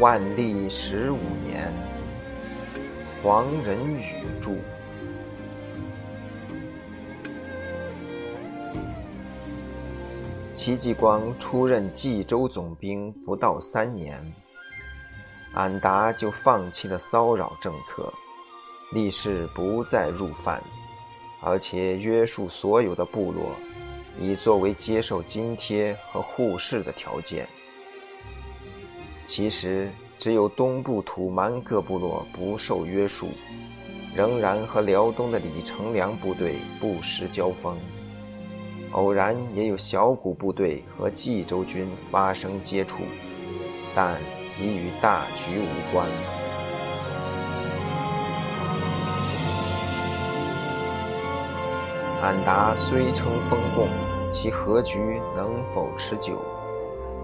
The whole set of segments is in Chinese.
万历十五年，黄仁宇著。戚继光出任冀州总兵不到三年，俺达就放弃了骚扰政策，立誓不再入犯，而且约束所有的部落，以作为接受津贴和护市的条件。其实，只有东部土蛮各部落不受约束，仍然和辽东的李成梁部队不时交锋。偶然也有小股部队和冀州军发生接触，但已与大局无关。安达虽称封贡，其和局能否持久，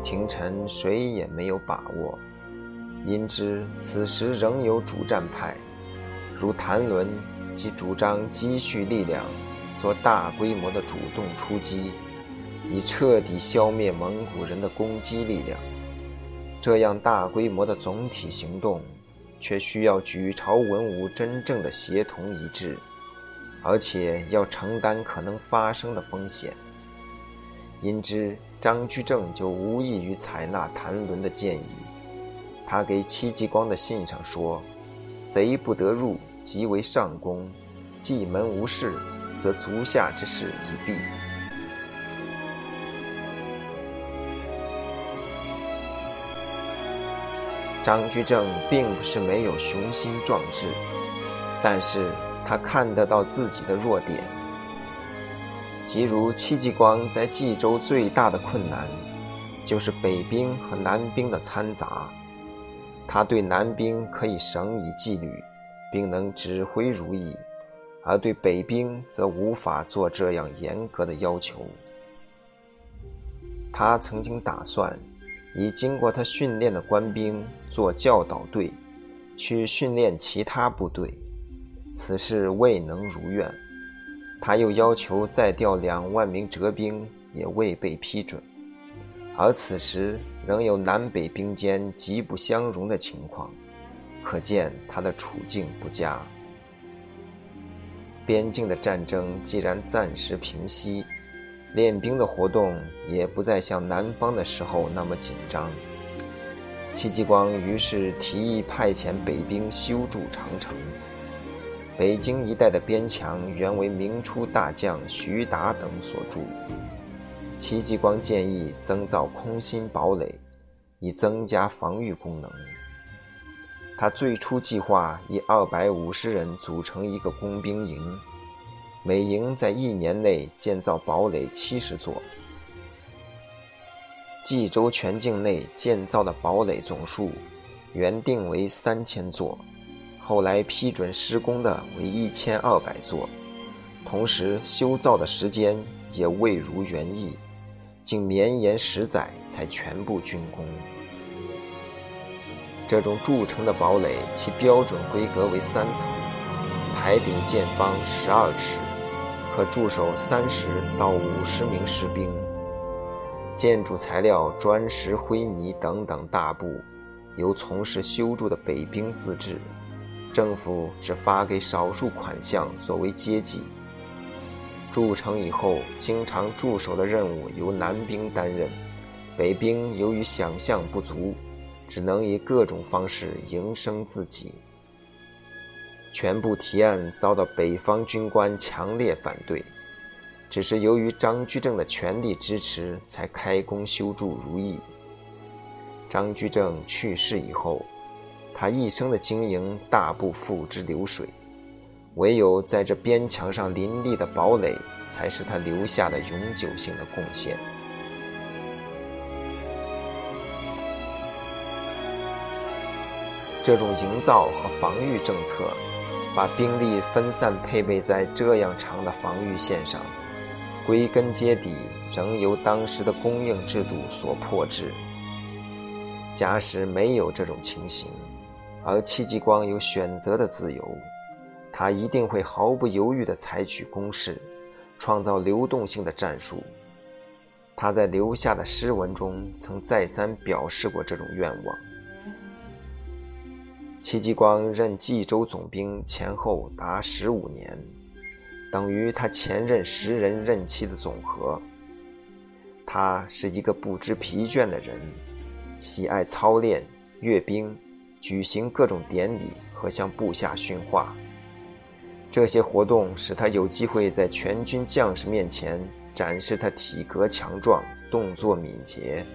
廷臣谁也没有把握。因之，此时仍有主战派，如谭伦，即主张积蓄力量。做大规模的主动出击，以彻底消灭蒙古人的攻击力量。这样大规模的总体行动，却需要举朝文武真正的协同一致，而且要承担可能发生的风险。因之，张居正就无异于采纳谭纶的建议。他给戚继光的信上说：“贼不得入，即为上功；蓟门无事。”则足下之事已毕。张居正并不是没有雄心壮志，但是他看得到自己的弱点，即如戚继光在冀州最大的困难，就是北兵和南兵的掺杂。他对南兵可以绳以纪律，并能指挥如意。而对北兵则无法做这样严格的要求。他曾经打算以经过他训练的官兵做教导队，去训练其他部队，此事未能如愿。他又要求再调两万名折兵，也未被批准。而此时仍有南北兵间极不相容的情况，可见他的处境不佳。边境的战争既然暂时平息，练兵的活动也不再像南方的时候那么紧张。戚继光于是提议派遣北兵修筑长城。北京一带的边墙原为明初大将徐达等所筑，戚继光建议增造空心堡垒，以增加防御功能。他最初计划以二百五十人组成一个工兵营，每营在一年内建造堡垒七十座。冀州全境内建造的堡垒总数原定为三千座，后来批准施工的为一千二百座，同时修造的时间也未如原意，竟绵延十载才全部竣工。这种筑成的堡垒，其标准规格为三层，台顶见方十二尺，可驻守三十到五十名士兵。建筑材料砖石灰泥等等大部，由从事修筑的北兵自制，政府只发给少数款项作为接济。筑城以后，经常驻守的任务由南兵担任，北兵由于想象不足。只能以各种方式营生自己。全部提案遭到北方军官强烈反对，只是由于张居正的全力支持，才开工修筑如意。张居正去世以后，他一生的经营大部付之流水，唯有在这边墙上林立的堡垒，才是他留下的永久性的贡献。这种营造和防御政策，把兵力分散配备在这样长的防御线上，归根结底仍由当时的供应制度所迫制。假使没有这种情形，而戚继光有选择的自由，他一定会毫不犹豫地采取攻势，创造流动性的战术。他在留下的诗文中曾再三表示过这种愿望。戚继光任冀州总兵前后达十五年，等于他前任十人任期的总和。他是一个不知疲倦的人，喜爱操练、阅兵、举行各种典礼和向部下训话。这些活动使他有机会在全军将士面前展示他体格强壮、动作敏捷。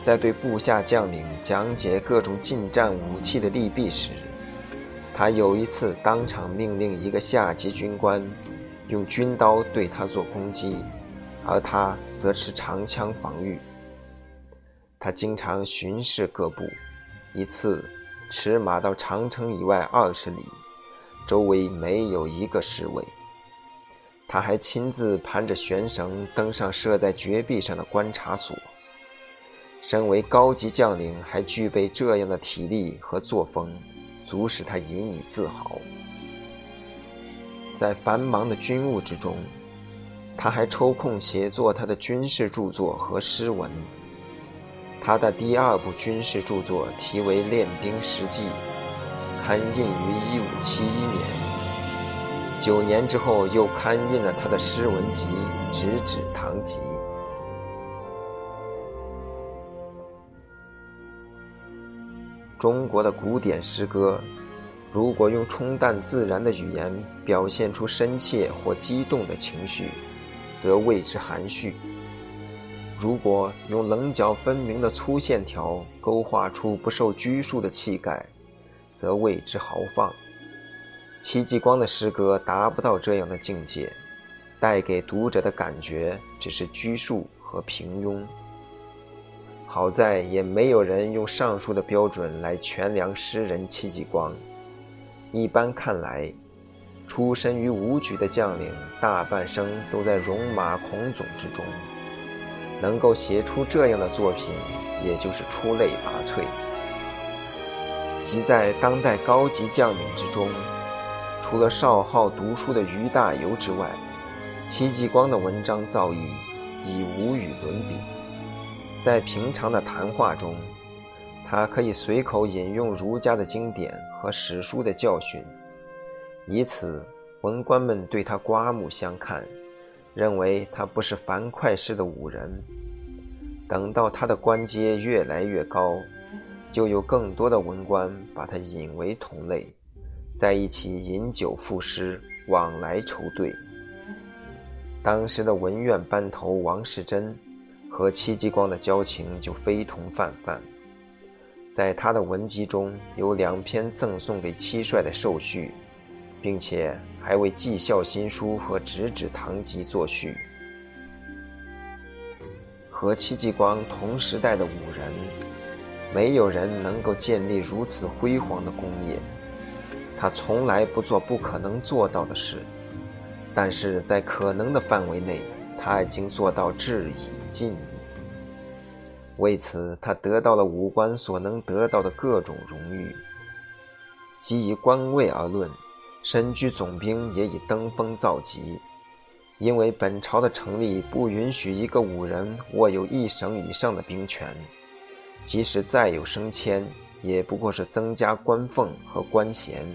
在对部下将领讲解各种近战武器的利弊时，他有一次当场命令一个下级军官用军刀对他做攻击，而他则持长枪防御。他经常巡视各部，一次驰马到长城以外二十里，周围没有一个侍卫。他还亲自盘着悬绳登上设在绝壁上的观察所。身为高级将领，还具备这样的体力和作风，足使他引以自豪。在繁忙的军务之中，他还抽空写作他的军事著作和诗文。他的第二部军事著作题为《练兵实记》，刊印于1571年。九年之后，又刊印了他的诗文集《直指堂集》。中国的古典诗歌，如果用冲淡自然的语言表现出深切或激动的情绪，则谓之含蓄；如果用棱角分明的粗线条勾画出不受拘束的气概，则谓之豪放。戚继光的诗歌达不到这样的境界，带给读者的感觉只是拘束和平庸。好在也没有人用上述的标准来权量诗人戚继光。一般看来，出身于武举的将领大半生都在戎马倥偬之中，能够写出这样的作品，也就是出类拔萃。即在当代高级将领之中，除了少好读书的于大猷之外，戚继光的文章造诣已无与伦比。在平常的谈话中，他可以随口引用儒家的经典和史书的教训，以此文官们对他刮目相看，认为他不是樊哙式的武人。等到他的官阶越来越高，就有更多的文官把他引为同类，在一起饮酒赋诗，往来筹对。当时的文苑班头王世贞。和戚继光的交情就非同泛泛，在他的文集中有两篇赠送给戚帅的寿序，并且还为《绩效新书》和《直指堂集》作序。和戚继光同时代的武人，没有人能够建立如此辉煌的功业。他从来不做不可能做到的事，但是在可能的范围内，他已经做到至矣。尽矣。为此，他得到了武官所能得到的各种荣誉。即以官位而论，身居总兵也已登峰造极。因为本朝的成立不允许一个武人握有一省以上的兵权，即使再有升迁，也不过是增加官俸和官衔。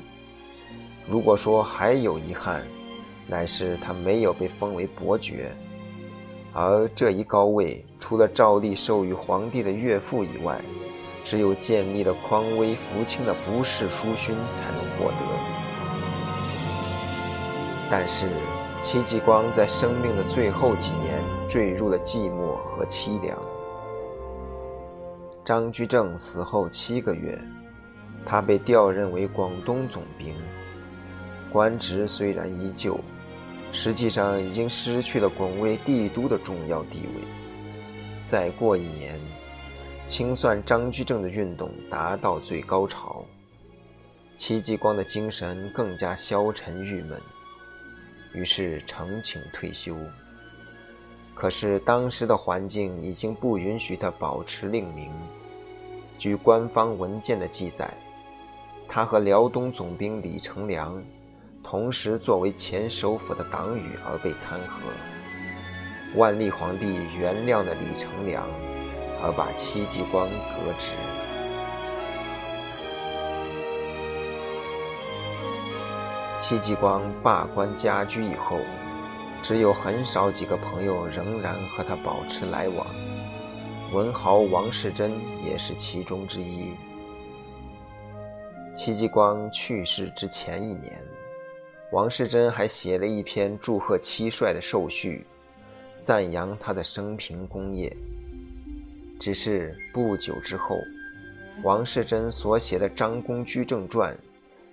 如果说还有遗憾，乃是他没有被封为伯爵。而这一高位，除了照例授予皇帝的岳父以外，只有建立了匡威福清的不世书勋才能获得。但是，戚继光在生命的最后几年坠入了寂寞和凄凉。张居正死后七个月，他被调任为广东总兵，官职虽然依旧。实际上已经失去了拱卫帝都的重要地位。再过一年，清算张居正的运动达到最高潮，戚继光的精神更加消沉郁闷，于是呈请退休。可是当时的环境已经不允许他保持令名。据官方文件的记载，他和辽东总兵李成梁。同时，作为前首辅的党羽而被参合。万历皇帝原谅了李成梁，而把戚继光革职。戚继光罢官家居以后，只有很少几个朋友仍然和他保持来往，文豪王世贞也是其中之一。戚继光去世之前一年，王世贞还写了一篇祝贺戚帅的寿序，赞扬他的生平功业。只是不久之后，王世贞所写的《张公居正传》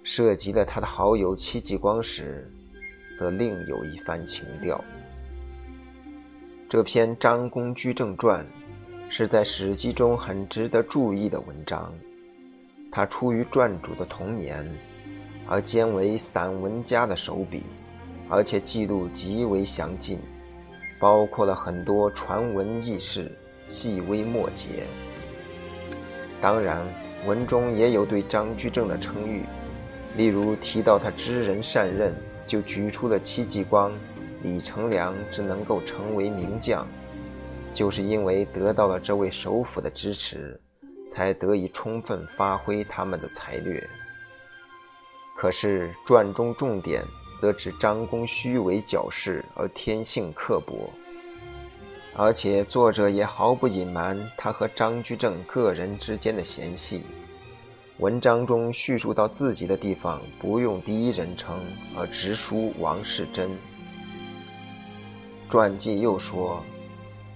涉及了他的好友戚继光时，则另有一番情调。这篇《张公居正传》是在《史记》中很值得注意的文章。它出于传主的童年，而兼为散文家的手笔，而且记录极为详尽，包括了很多传闻轶事。细微末节，当然文中也有对张居正的称誉，例如提到他知人善任，就举出了戚继光、李成梁之能够成为名将，就是因为得到了这位首辅的支持，才得以充分发挥他们的才略。可是传中重点则指张公虚伪矫饰而天性刻薄。而且作者也毫不隐瞒他和张居正个人之间的嫌隙。文章中叙述到自己的地方，不用第一人称，而直书王世贞。传记又说，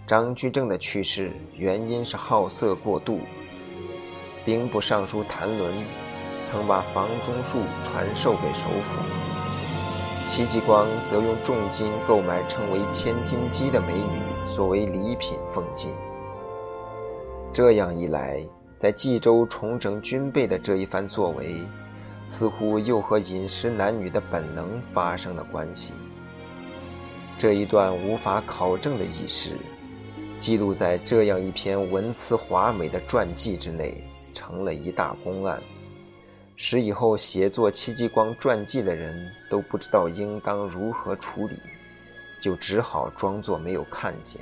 张居正的去世原因是好色过度。兵部尚书谭纶曾把房中术传授给首辅，戚继光则用重金购买称为千金姬的美女。作为礼品奉进。这样一来，在冀州重整军备的这一番作为，似乎又和饮食男女的本能发生了关系。这一段无法考证的轶事，记录在这样一篇文辞华美的传记之内，成了一大公案，使以后写作戚继光传记的人都不知道应当如何处理。就只好装作没有看见。